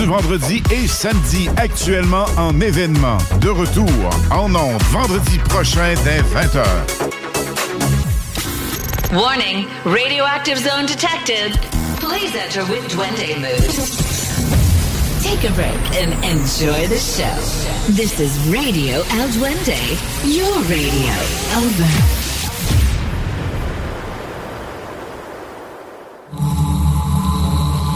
Du vendredi et samedi, actuellement en événement. De retour en ondes vendredi prochain dès 20h. Warning, radioactive zone detected. Please enter with Duende mood. Take a break and enjoy the show. This is Radio El Duende, your radio. Over.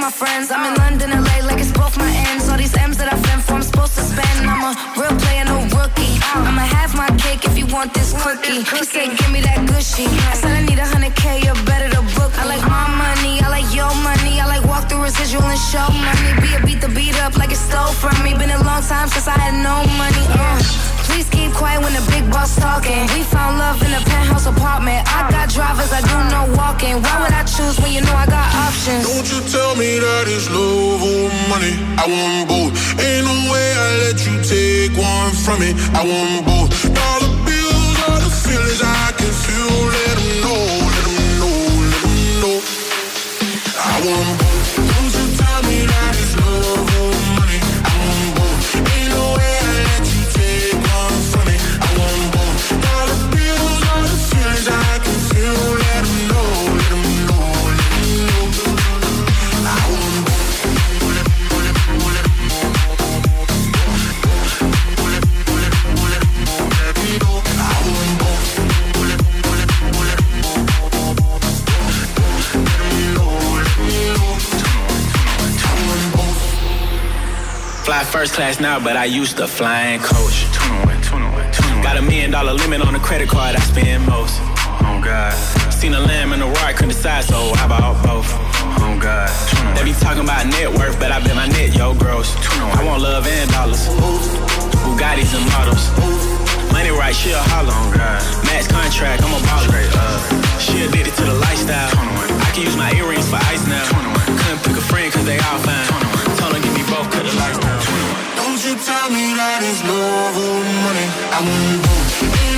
my friends. I'm in London, LA, like it's both my ends. All these M's that I fend for, I'm supposed to spend. I'm a real player, no rookie. I'ma have my cake if you want this cookie. He said, give me that gushy. I said, I need a hundred K, you're better to book. I like my money, I like your money. I like walk through residual and show money. Be a beat the beat up like it stole from me. Been a long time since I had no money. Uh. Please keep quiet when the big boss talking. We found love in a penthouse apartment. I got drivers, I do no walking. Why would I choose when you know I got options? Don't you tell me that it's love or money. I want both. Ain't no way I let you take one from me. I want both. Dollar bills are the feelings I can feel. Let 'em know, let 'em know, let 'em know. I want both. Fly first class now, but I used to flying coach. Got a million dollar limit on the credit card I spend most. Oh God. Seen a lamb and a roar, I couldn't decide, so I bought both. Oh God. They be talking about net worth, but I bet my net, yo, gross. I want love and dollars. Bugattis and models. Money right, she a holler. Oh God. Max contract, I'm a baller. She addicted to the lifestyle. I can use my earrings for ice now. Couldn't pick a friend cause they all fine. Told her give me both, cut the lights down. Don't you tell me that it's love or money. I want both.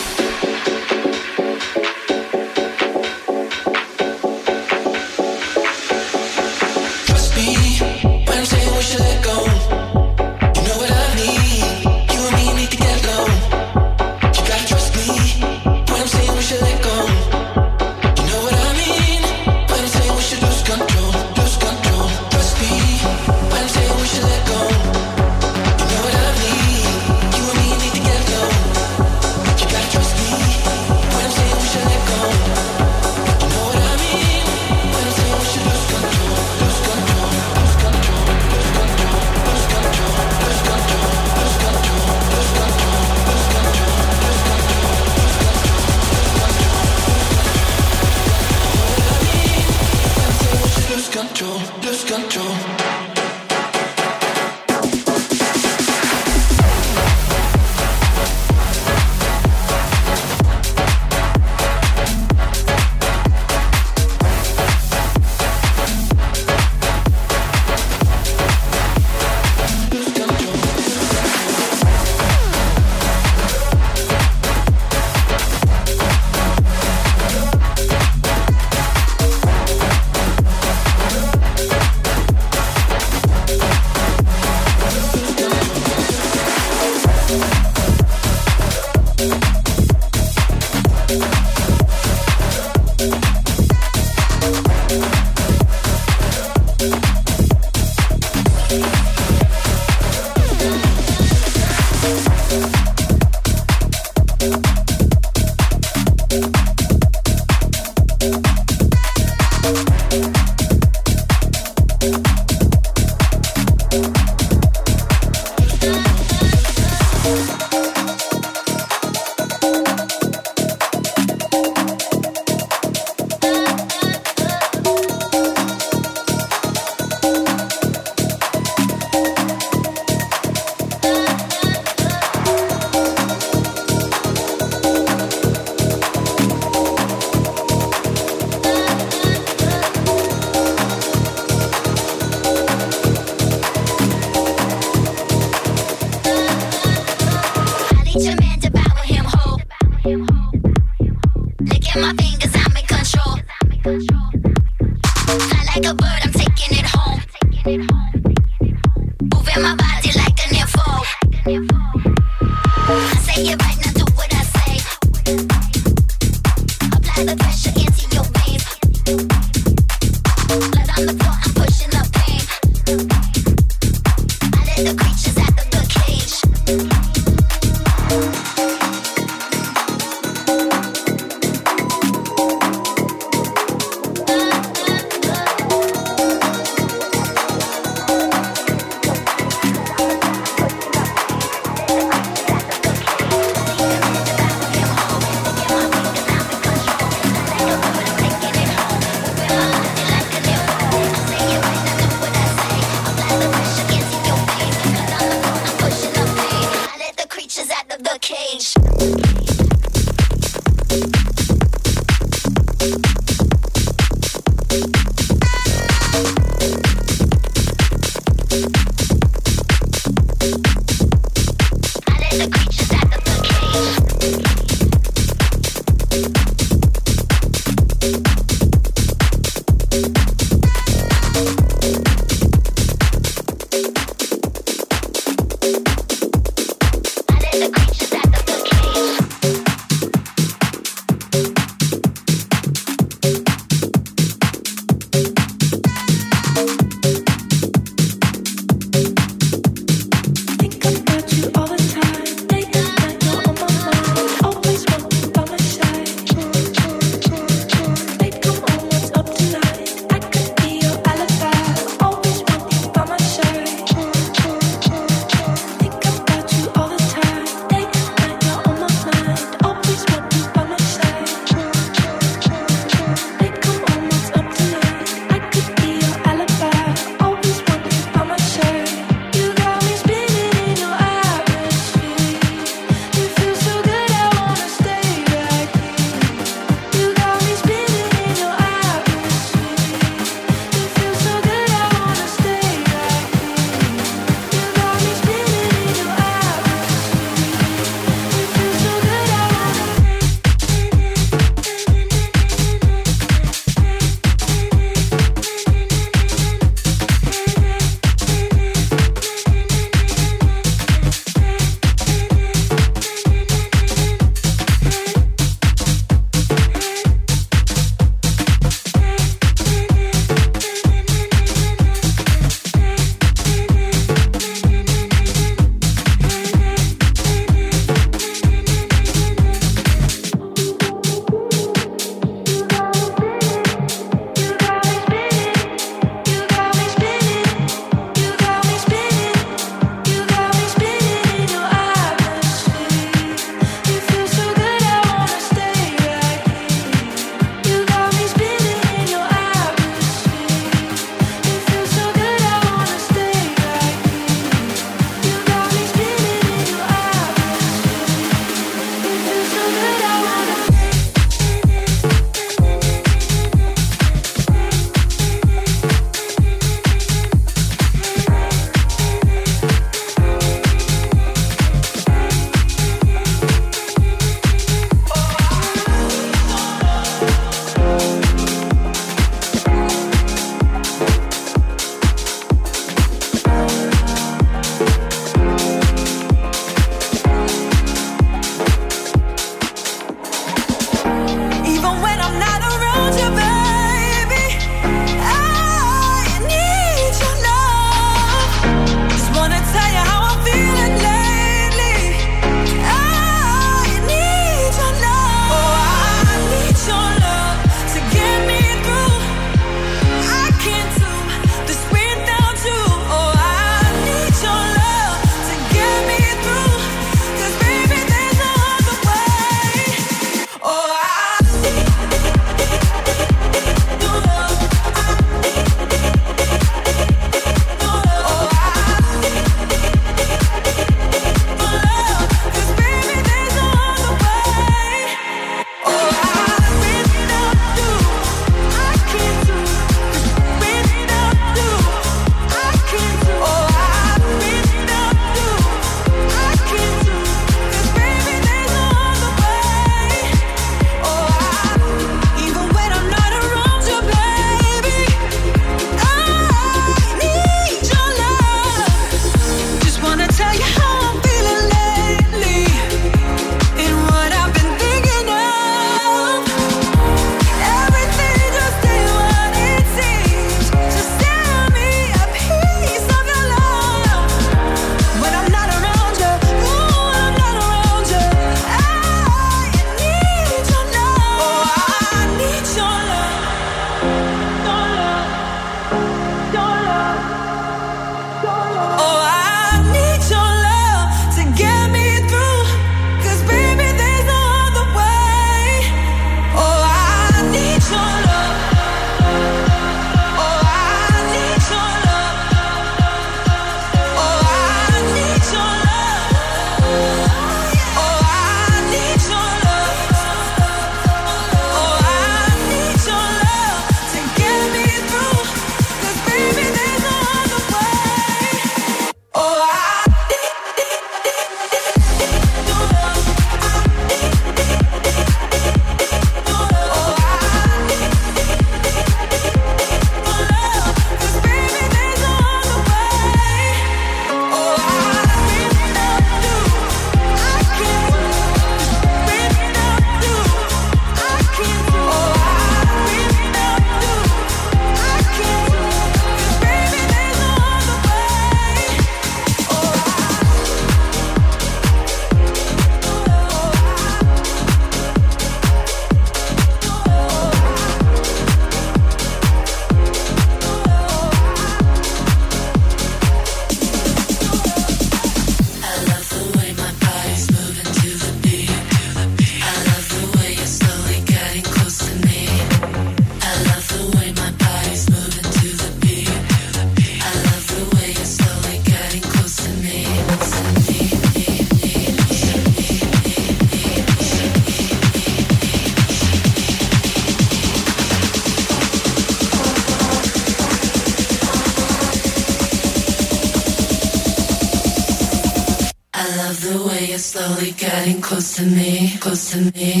To me.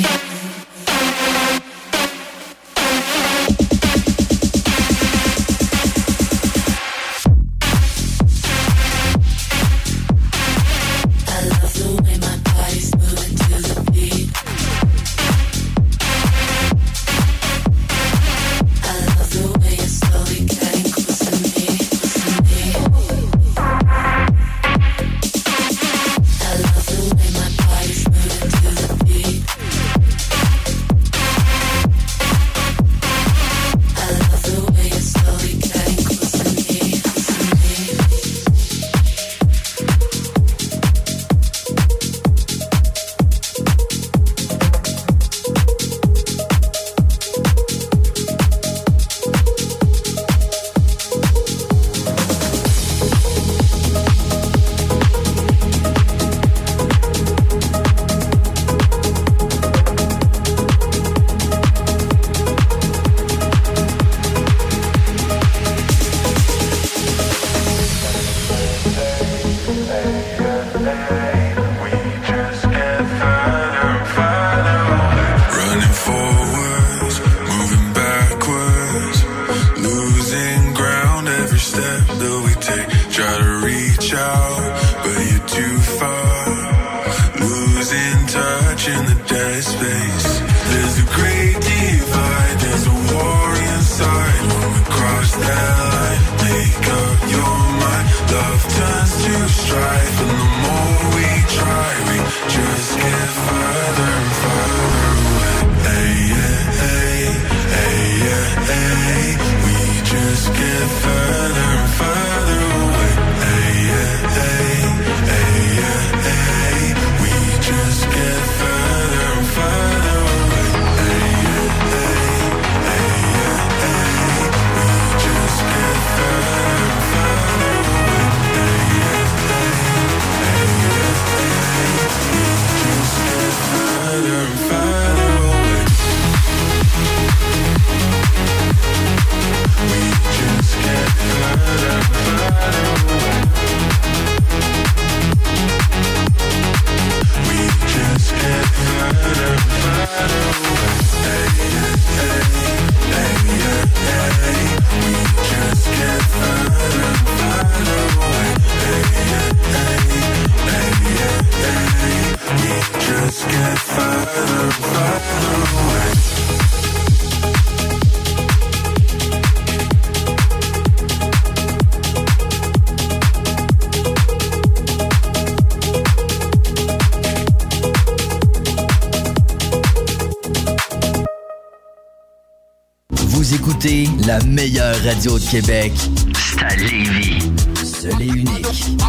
Radio de Québec, c'est à Lévis. Seul et unique.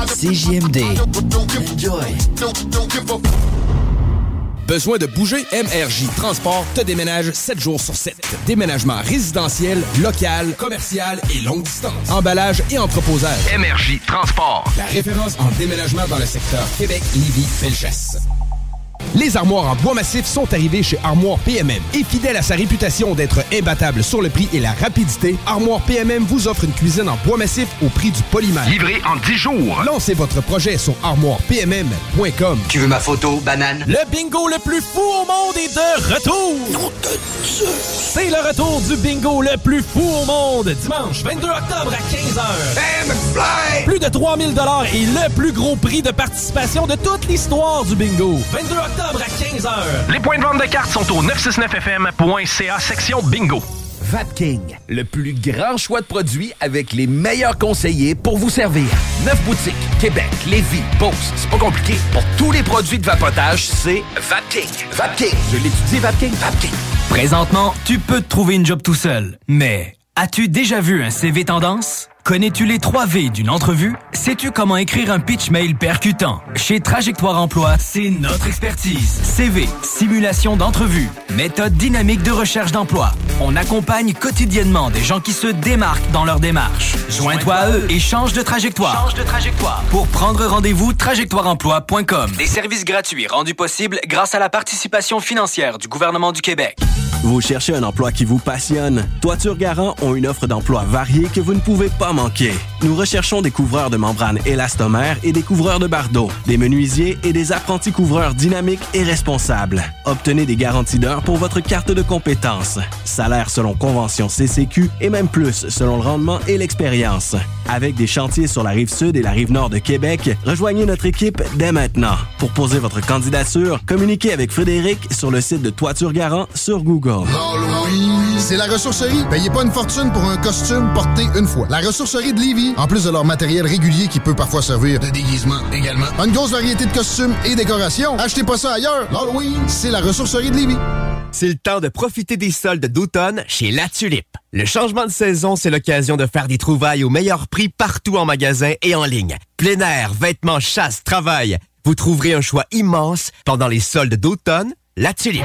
CJMD. Enjoy. Besoin de bouger? MRJ Transport te déménage 7 jours sur 7. Déménagement résidentiel, local, commercial et longue distance. Emballage et entreposage. MRJ Transport. La référence en déménagement dans le secteur Québec-Lévis-Felchasse. Les armoires en bois massif sont arrivées chez Armoire PMM. Et fidèle à sa réputation d'être imbattable sur le prix et la rapidité, Armoire PMM vous offre une cuisine en bois massif au prix du polymère. Livré en 10 jours. Lancez votre projet sur armoirepmm.com. Tu veux ma photo, banane? Le bingo le plus fou au monde est de retour! C'est le retour du bingo le plus fou au monde, dimanche 22 octobre à 15h. Plus de 3000 et le plus gros prix de participation de toute l'histoire du bingo. 22 octobre à 15h. Les points de vente de cartes sont au 969fm.ca section bingo. Vapking, le plus grand choix de produits avec les meilleurs conseillers pour vous servir. Neuf boutiques, Québec, Lévis, Beauce, c'est pas compliqué. Pour tous les produits de vapotage, c'est Vapking. Vapking, je l'étudie, Vapking, Vapking. Présentement, tu peux te trouver une job tout seul, mais as-tu déjà vu un CV tendance? Connais-tu les 3 V d'une entrevue? Sais-tu comment écrire un pitch mail percutant? Chez Trajectoire Emploi, c'est notre expertise. CV, simulation d'entrevue, méthode dynamique de recherche d'emploi. On accompagne quotidiennement des gens qui se démarquent dans leur démarche. Joins-toi à eux et change de trajectoire. Change de trajectoire. Pour prendre rendez-vous, trajectoireemploi.com. Des services gratuits rendus possibles grâce à la participation financière du gouvernement du Québec. Vous cherchez un emploi qui vous passionne? Toiture Garant ont une offre d'emploi variée que vous ne pouvez pas manquer. Nous recherchons des couvreurs de membranes élastomères et des couvreurs de bardeaux, des menuisiers et des apprentis couvreurs dynamiques et responsables. Obtenez des garanties d'heures pour votre carte de compétences. Salaire selon convention CCQ et même plus selon le rendement et l'expérience. Avec des chantiers sur la rive sud et la rive nord de Québec, rejoignez notre équipe dès maintenant. Pour poser votre candidature, communiquez avec Frédéric sur le site de Toiture Garant sur Google. C'est la ressourcerie. Payez pas une fortune pour un costume porté une fois. La ressourcerie de Lévis, en plus de leur matériel régulier qui peut parfois servir de déguisement également, une grosse variété de costumes et décorations. Achetez pas ça ailleurs. L'Halloween, c'est la ressourcerie de Lévis. C'est le temps de profiter des soldes d'automne chez La Tulipe. Le changement de saison, c'est l'occasion de faire des trouvailles au meilleur prix partout en magasin et en ligne. Plein air, vêtements, chasse, travail. Vous trouverez un choix immense pendant les soldes d'automne. La Tulipe.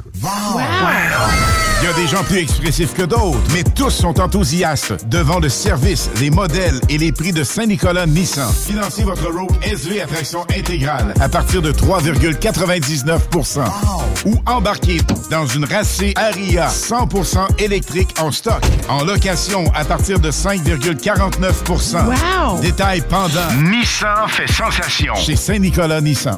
Il y a des gens plus expressifs que d'autres, mais tous sont enthousiastes devant le service, les modèles et les prix de Saint-Nicolas Nissan. Financez votre Rogue SV à traction intégrale à partir de 3,99% ou embarquez dans une racée Aria 100% électrique en stock, en location à partir de 5,49% Wow! Détail pendant. Nissan fait sensation. Chez Saint-Nicolas Nissan.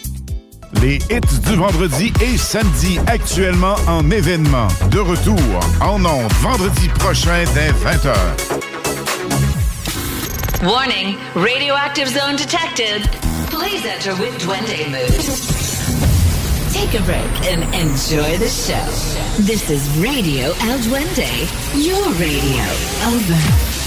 Les hits du vendredi et samedi actuellement en événement. De retour en ondes vendredi prochain dès 20h. Warning, radioactive zone detected. Please enter with Duende mood. Take a break and enjoy the show. This is Radio El Duende, your radio. Over.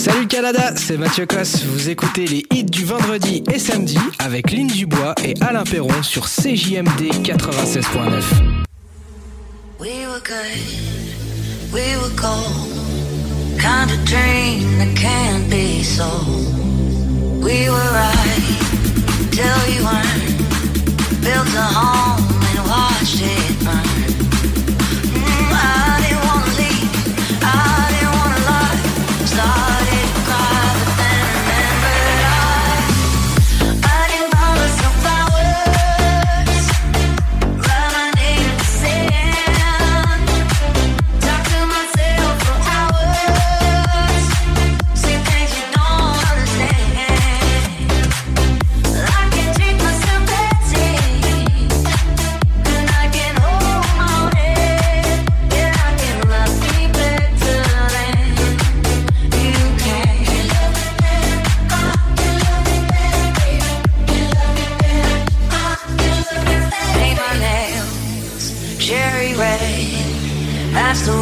Salut Canada, c'est Mathieu Cosse. Vous écoutez les hits du vendredi et samedi avec Lynn Dubois et Alain Perron sur CJMD 96.9. We were good, we were gold. Kind of dream that can't be sold. We were right till we weren't. Built a home and watched it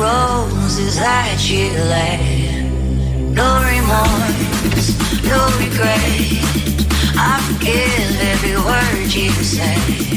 roses that you led. No remorse, no regret. I forgive every word you say.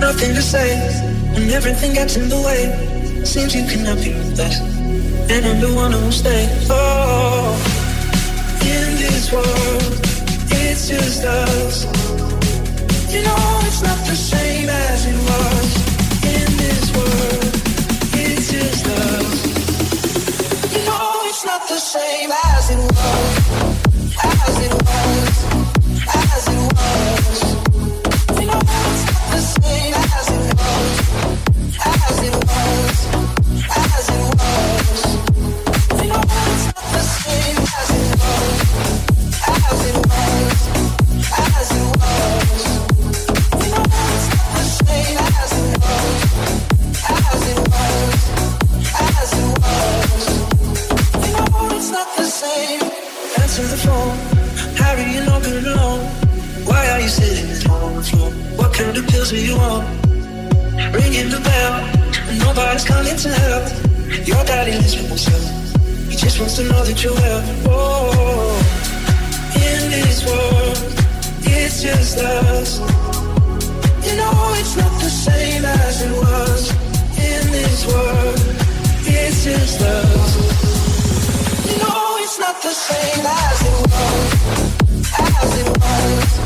nothing to say and everything gets in the way. Seems you cannot be with us, and I'm the one who'll stay. Oh, in this world, it's just us. You know it's not the same as it was. In this world, it's just us. You know it's not the same as it was. As it was. knows you are. Ringing the bell, nobody's coming to help. Your daddy lives with himself. He just wants to know that you're well. Oh, in this world, it's just us. You know it's not the same as it was. In this world, it's just us. You know it's not the same as it was. As it was.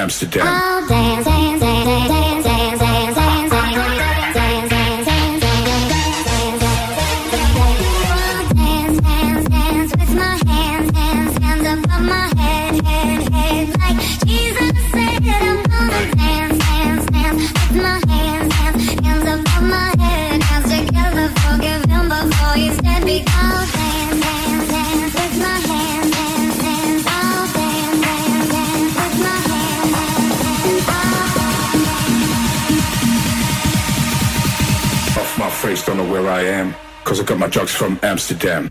Amsterdam. Cause I got my drugs from Amsterdam.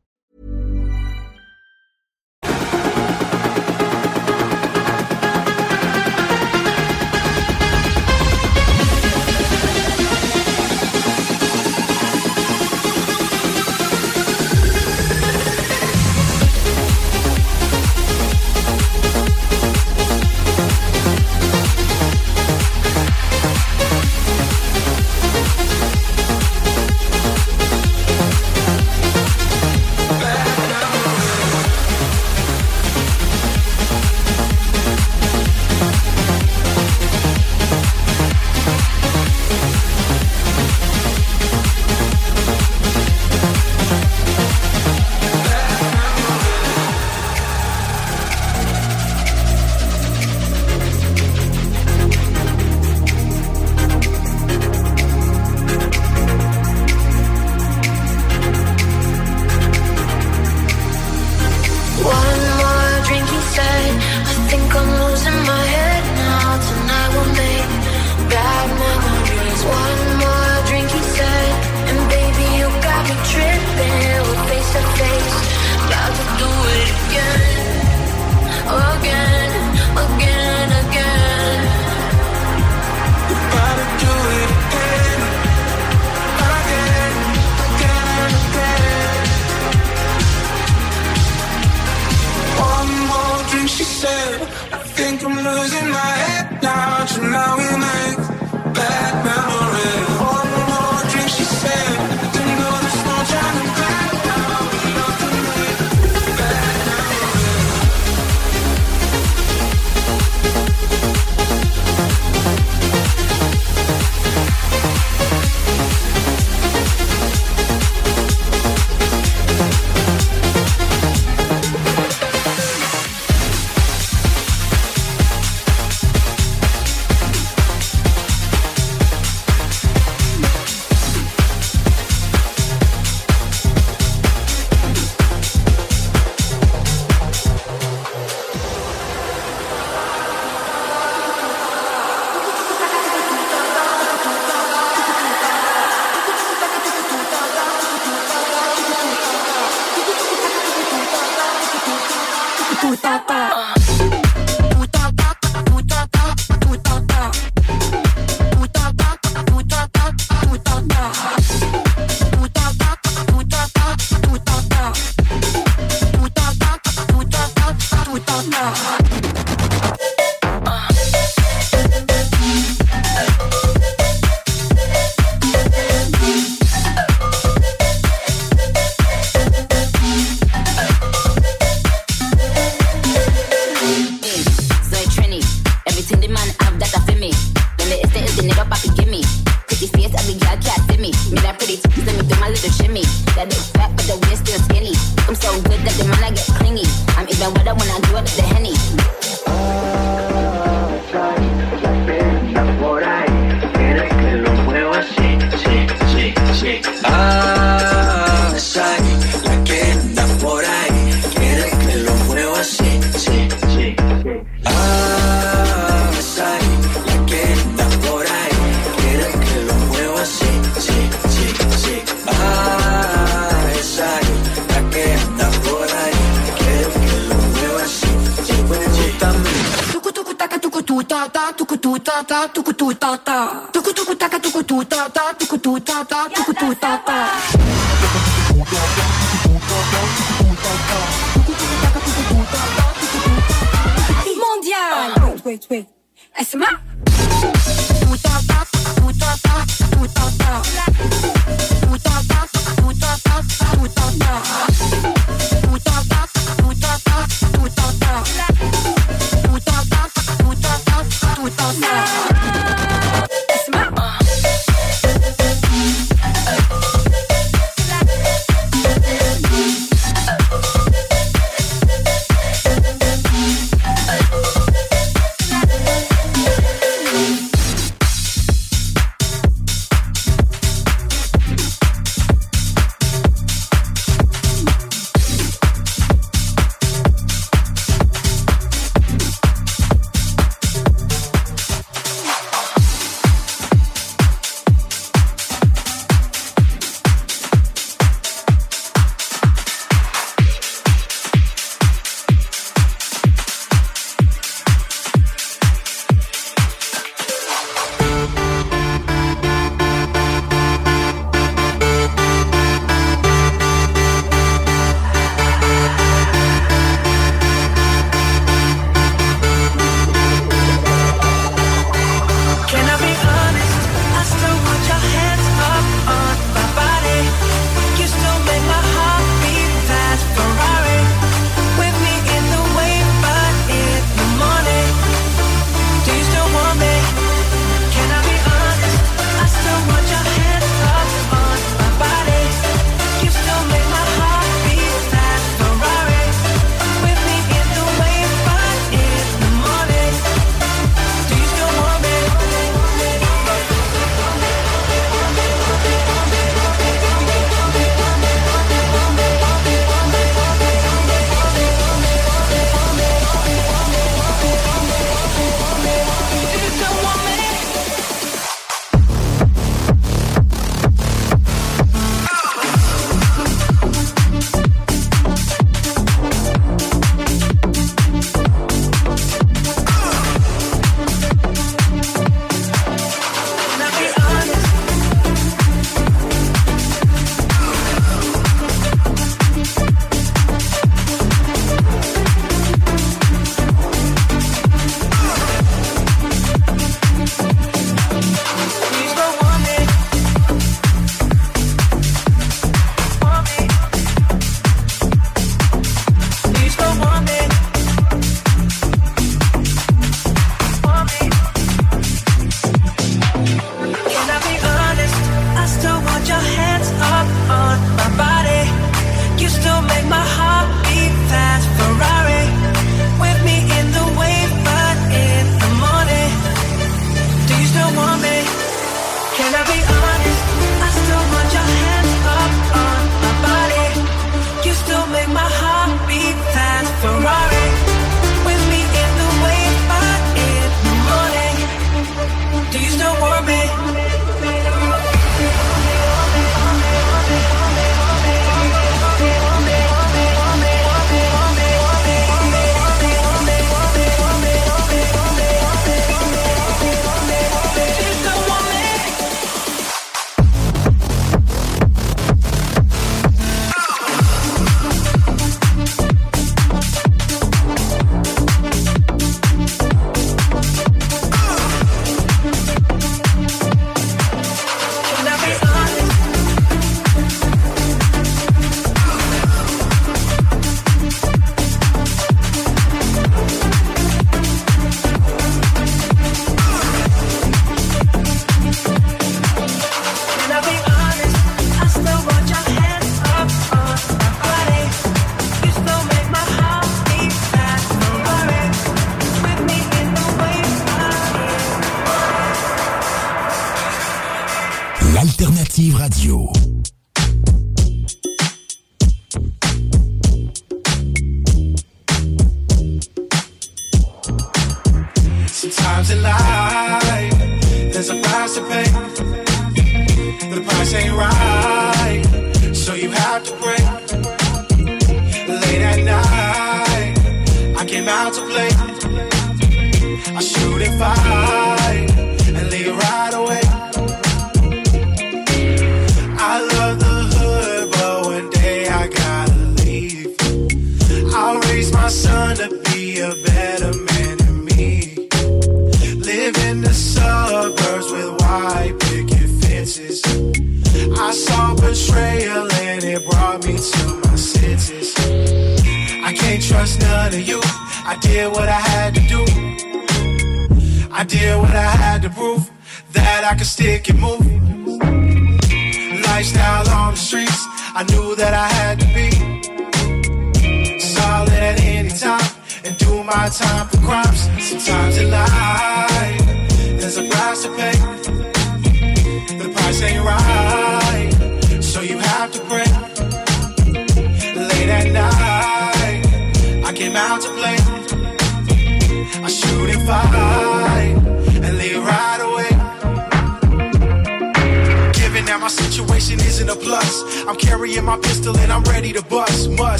ta ta tuku tu ta ta tuku tuku taka tuku tu ta ta tuku tu ta ta tuku tu ta ta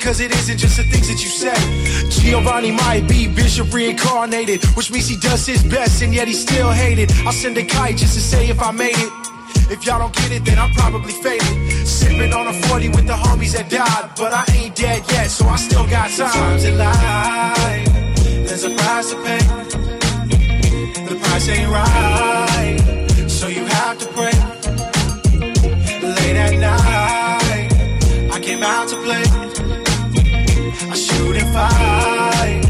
because it isn't just the things that you say. Giovanni might be Bishop reincarnated, which means he does his best and yet he's still hated. I'll send a kite just to say if I made it. If y'all don't get it, then I'm probably faded. Sipping on a 40 with the homies that died, but I ain't dead yet, so I still got time. to in life, there's a price to pay. The price ain't right, so you have to pray. Late at night, I came out to play fight.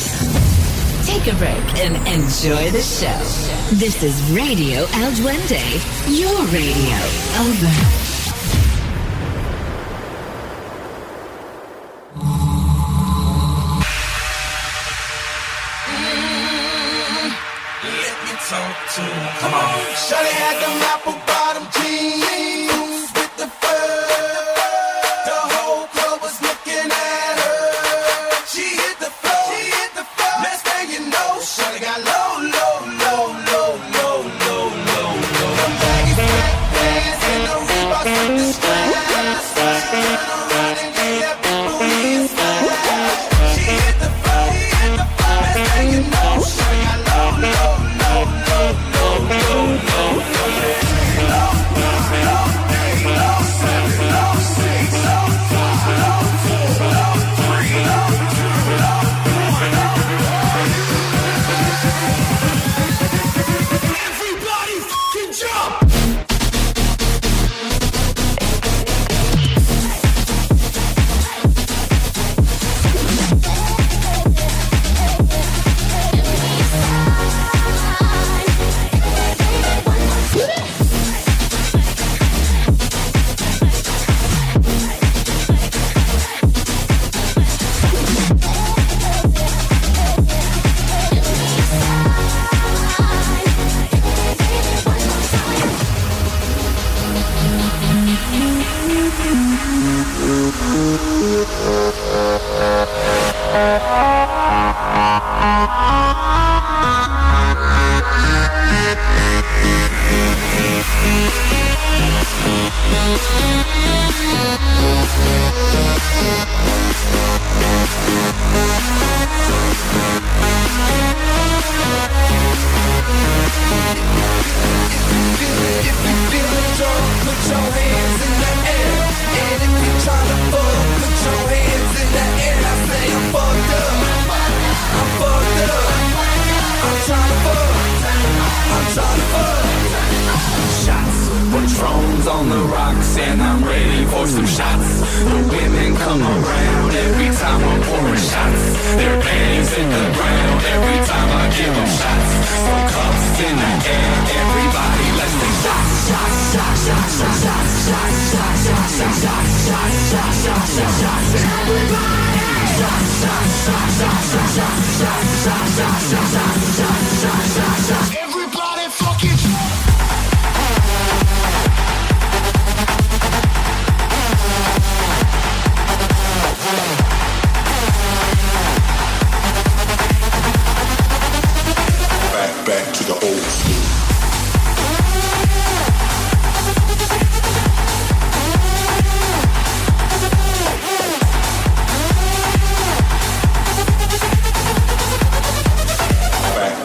take a break and enjoy the show. This is Radio El Duende, your radio. Over. Come on. Shawty had them apple bottom jeans.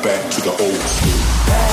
back to the old school.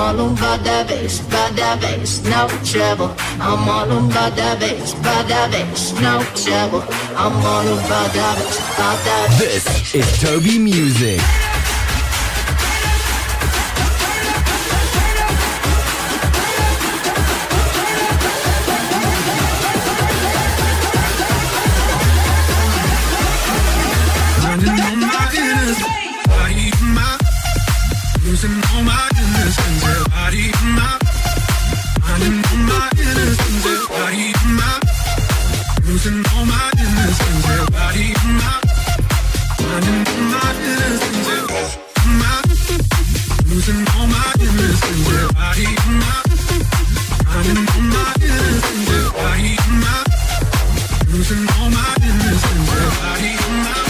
all about that bass, that bass, no trouble. I'm all about that bass, that bass, no trouble. I'm all that bass, that bass. This is Toby Music. Losing all my innocence, yeah, body my.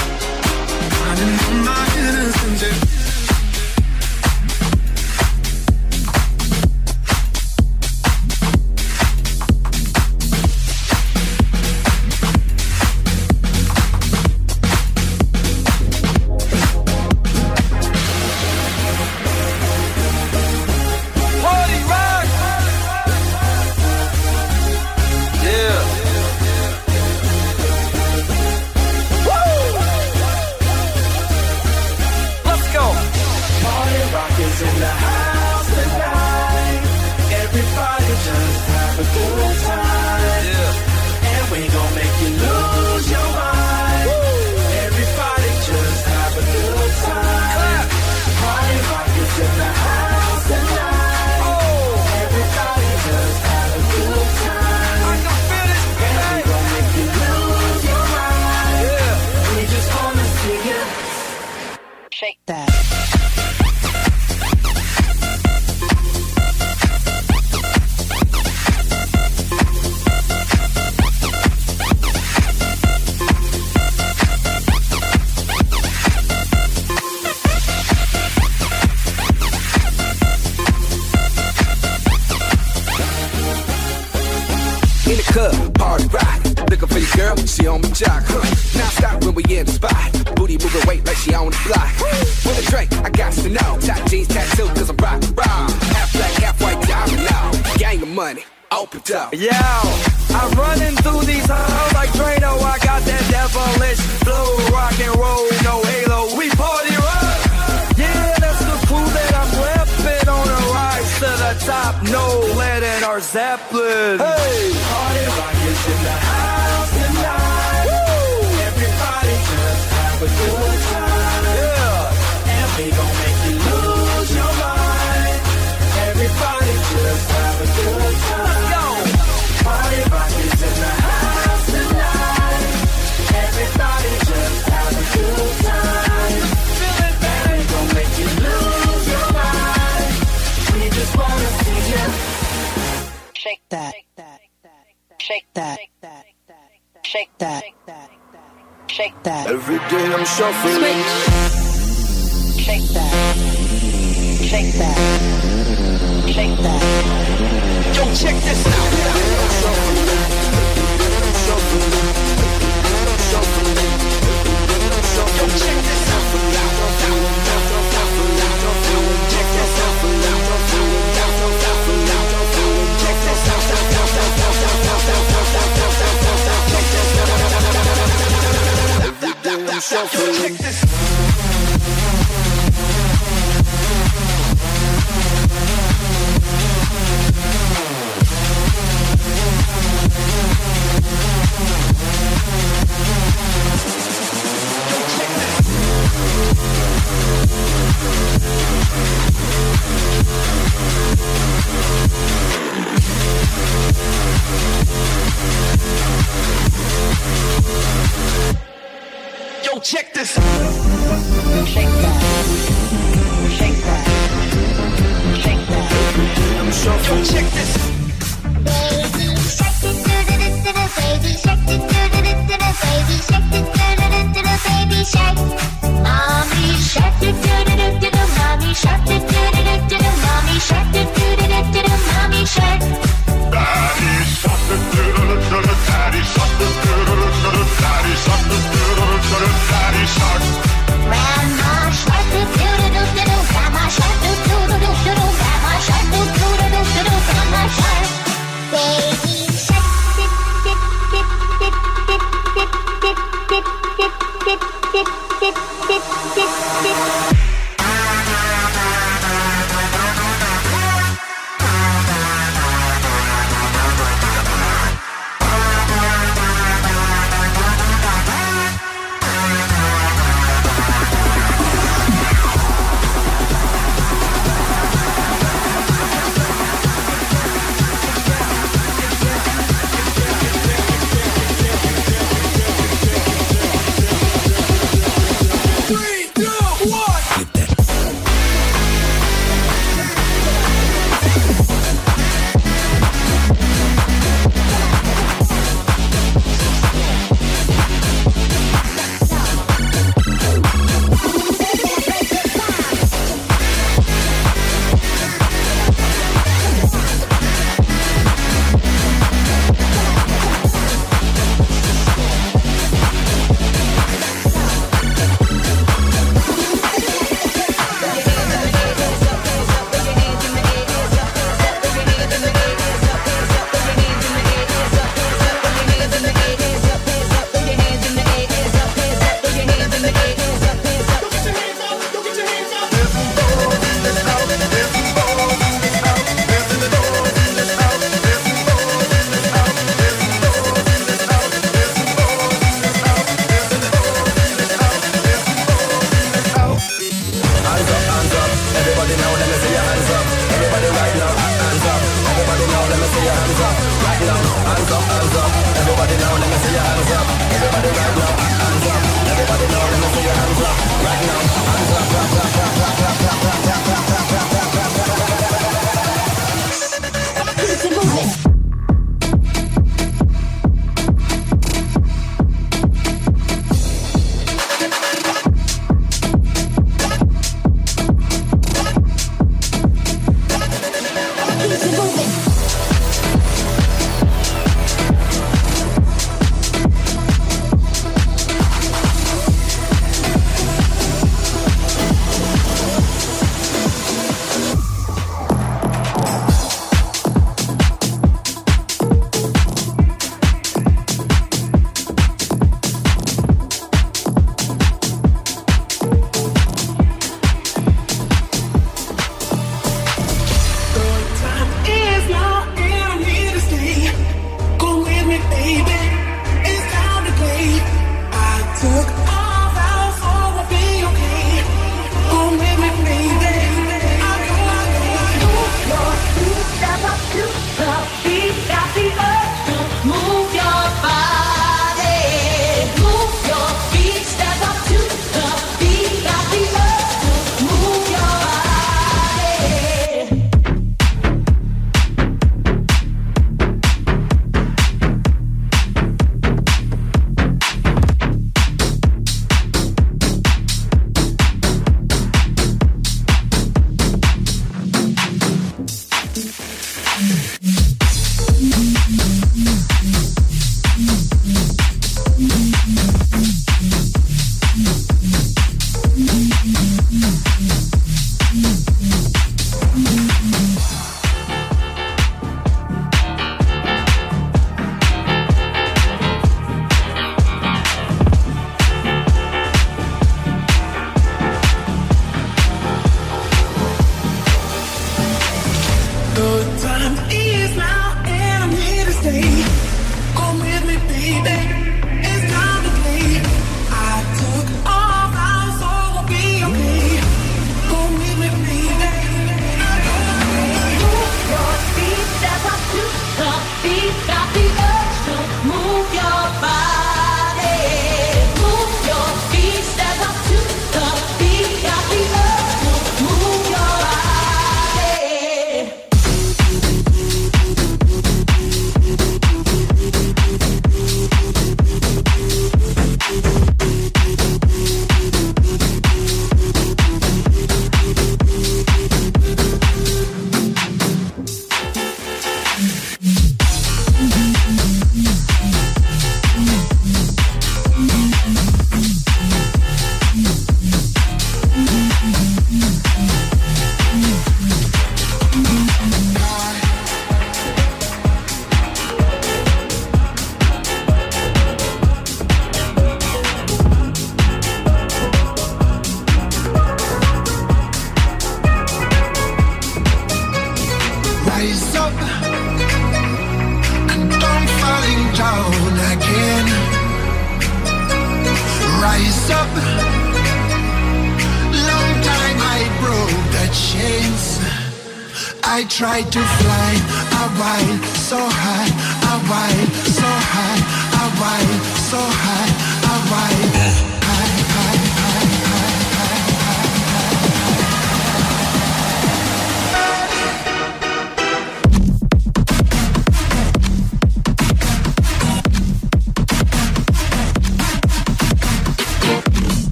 Música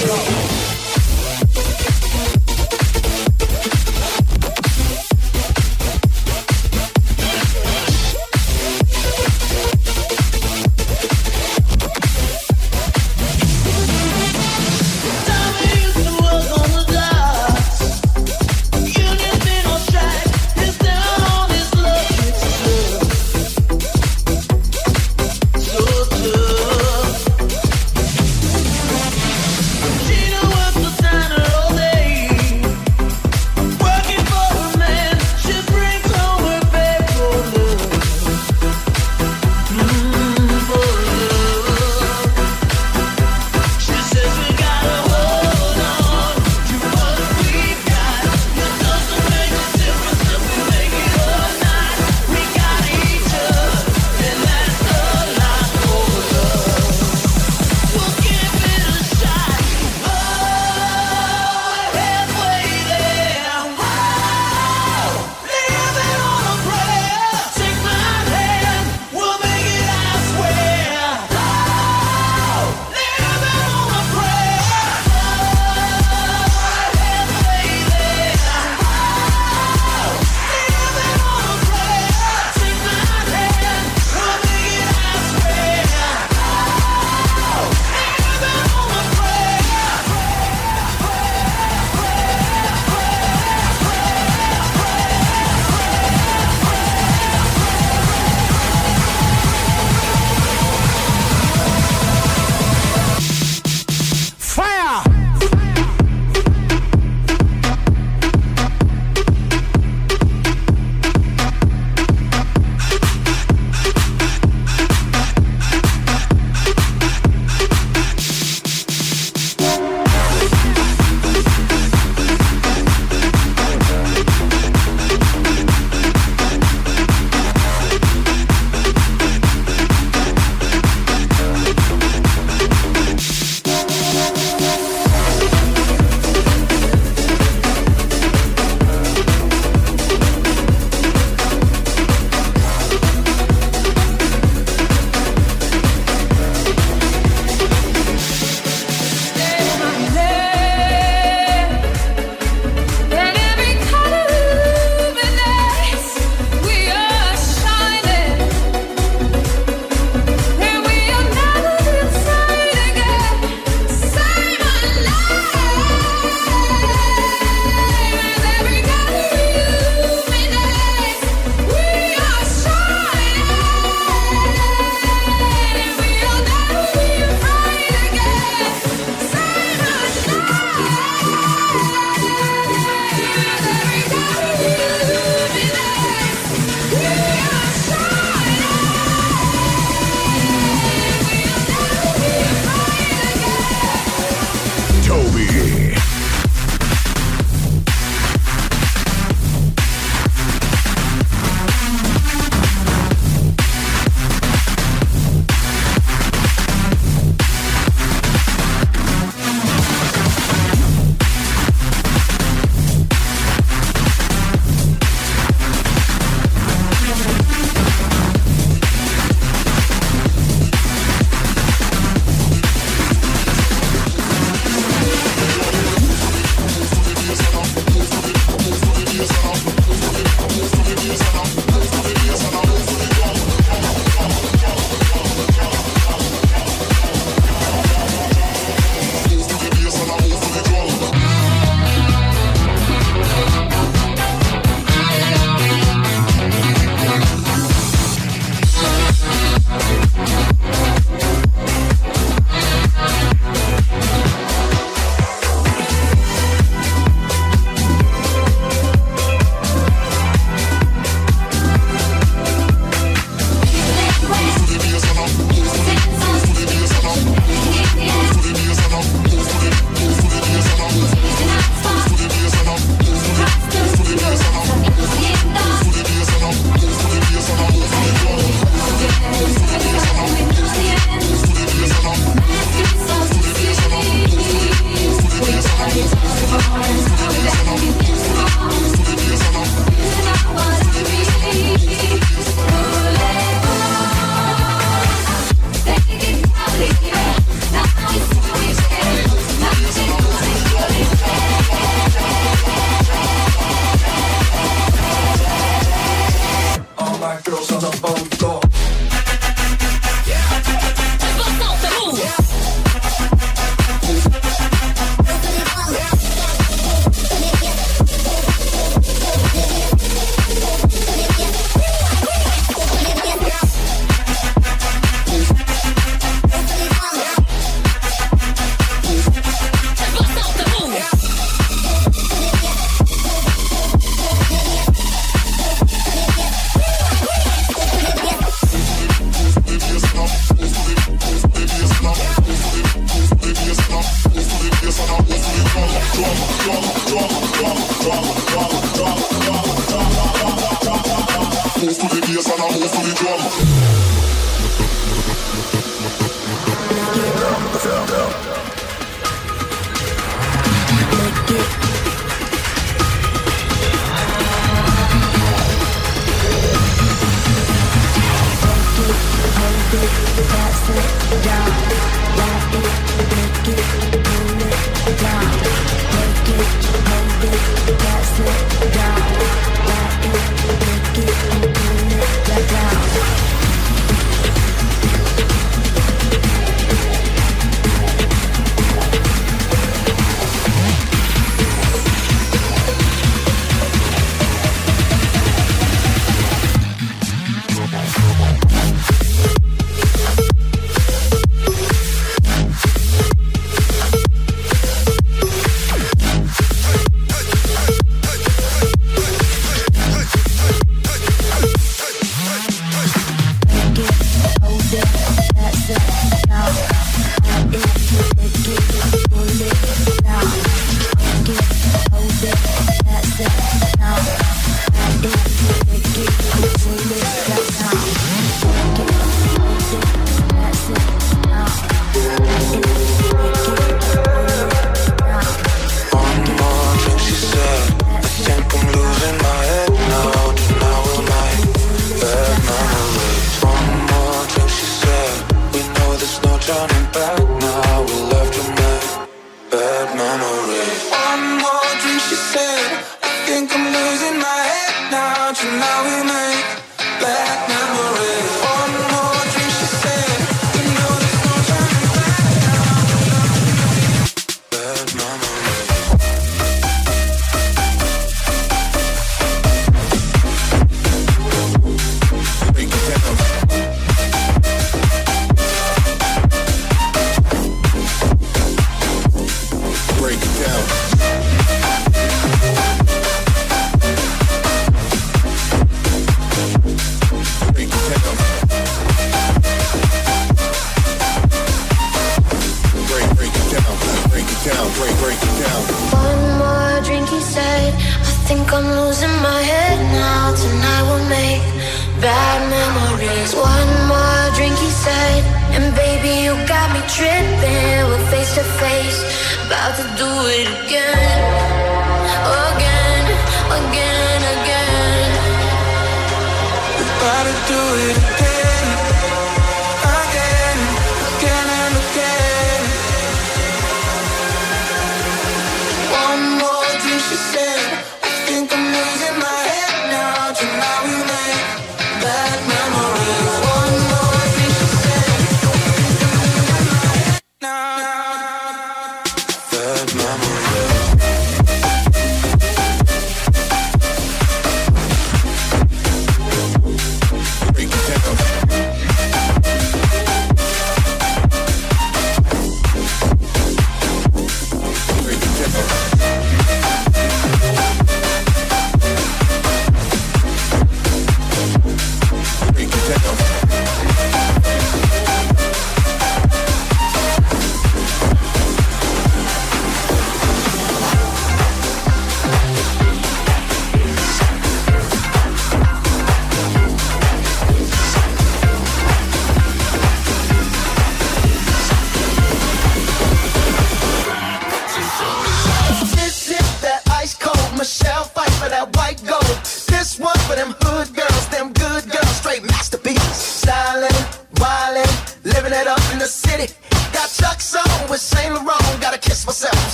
Let's go.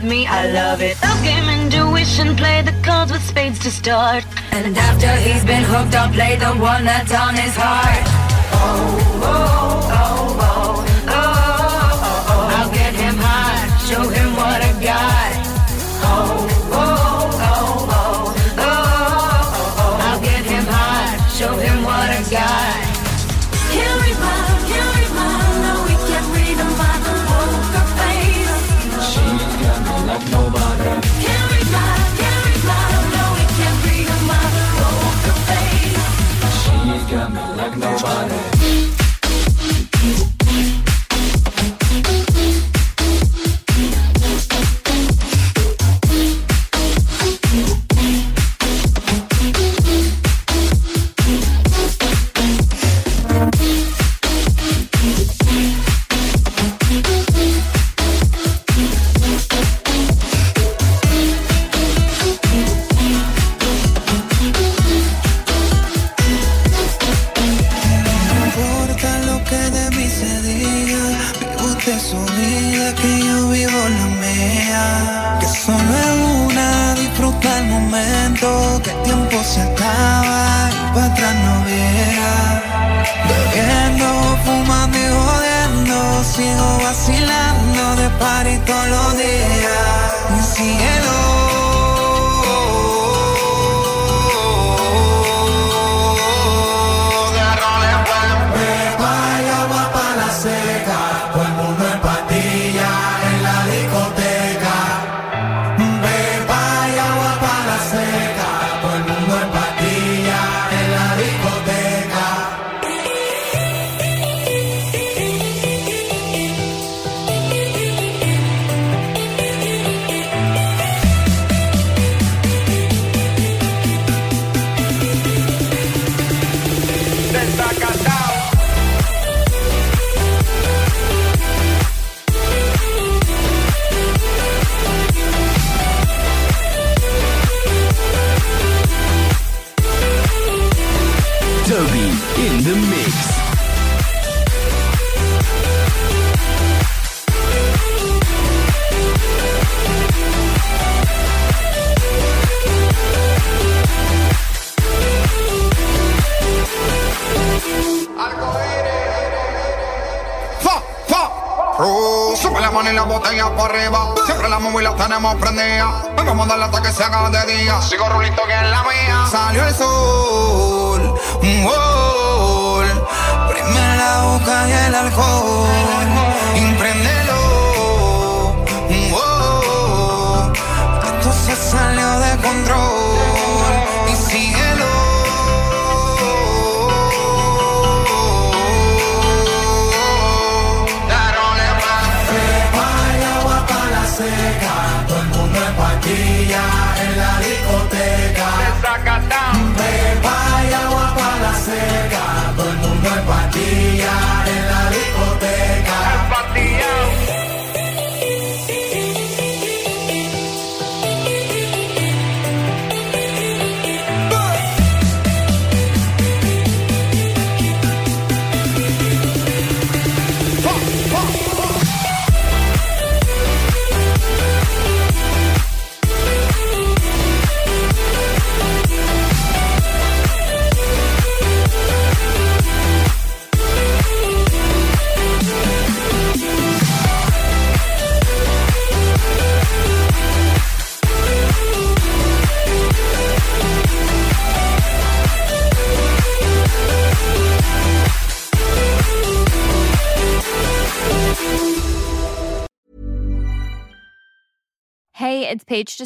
with me, I love it. Love game intuition, play the cards with spades to start. And after he's been hooked, I'll play the one that's on his heart.